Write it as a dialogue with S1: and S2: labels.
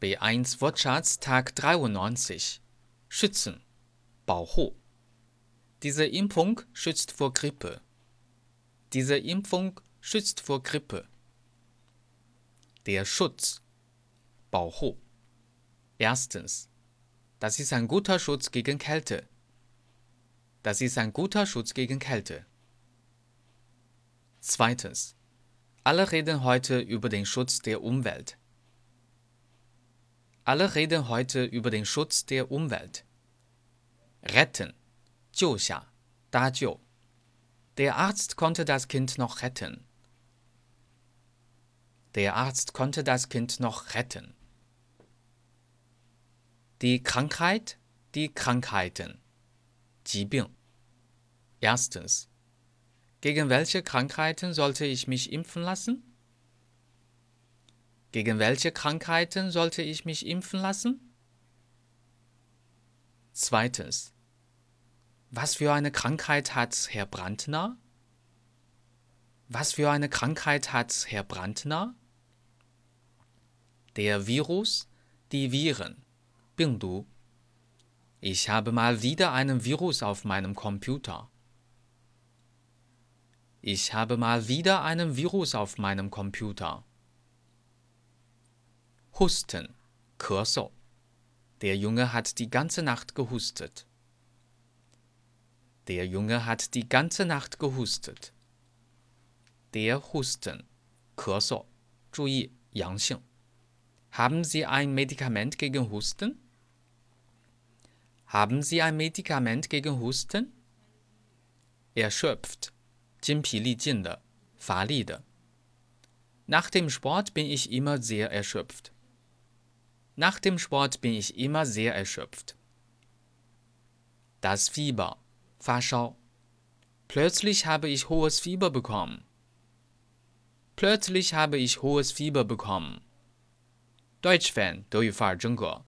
S1: B1 Wortschatz-Tag 93 Schützen Baohu Diese Impfung schützt vor Grippe. Diese Impfung schützt vor Grippe. Der Schutz Baohu Erstens Das ist ein guter Schutz gegen Kälte. Das ist ein guter Schutz gegen Kälte. Zweitens Alle reden heute über den Schutz der Umwelt. Alle reden heute über den Schutz der Umwelt. Retten, 救下,搭救. Der Arzt konnte das Kind noch retten. Der Arzt konnte das Kind noch retten. Die Krankheit, die Krankheiten. 疾病. Erstens. Gegen welche Krankheiten sollte ich mich impfen lassen? Gegen welche Krankheiten sollte ich mich impfen lassen? Zweitens. Was für eine Krankheit hat Herr Brandner? Was für eine Krankheit hat Herr Brandner? Der Virus, die Viren, 病毒. Ich habe mal wieder einen Virus auf meinem Computer. Ich habe mal wieder einen Virus auf meinem Computer. Husten, 咳嗽. Der Junge hat die ganze Nacht gehustet. Der Junge hat die ganze Nacht gehustet. Der Husten, 咳嗽. 注意阳性. Haben Sie ein Medikament gegen Husten? Haben Sie ein Medikament gegen Husten? Erschöpft, 筋疲力尽的，乏力的。Nach dem Sport bin ich immer sehr erschöpft. Nach dem Sport bin ich immer sehr erschöpft. Das Fieber, 发烧. Plötzlich habe ich hohes Fieber bekommen. Plötzlich habe ich hohes Fieber bekommen. Deutsch-Fan 德语范儿真格。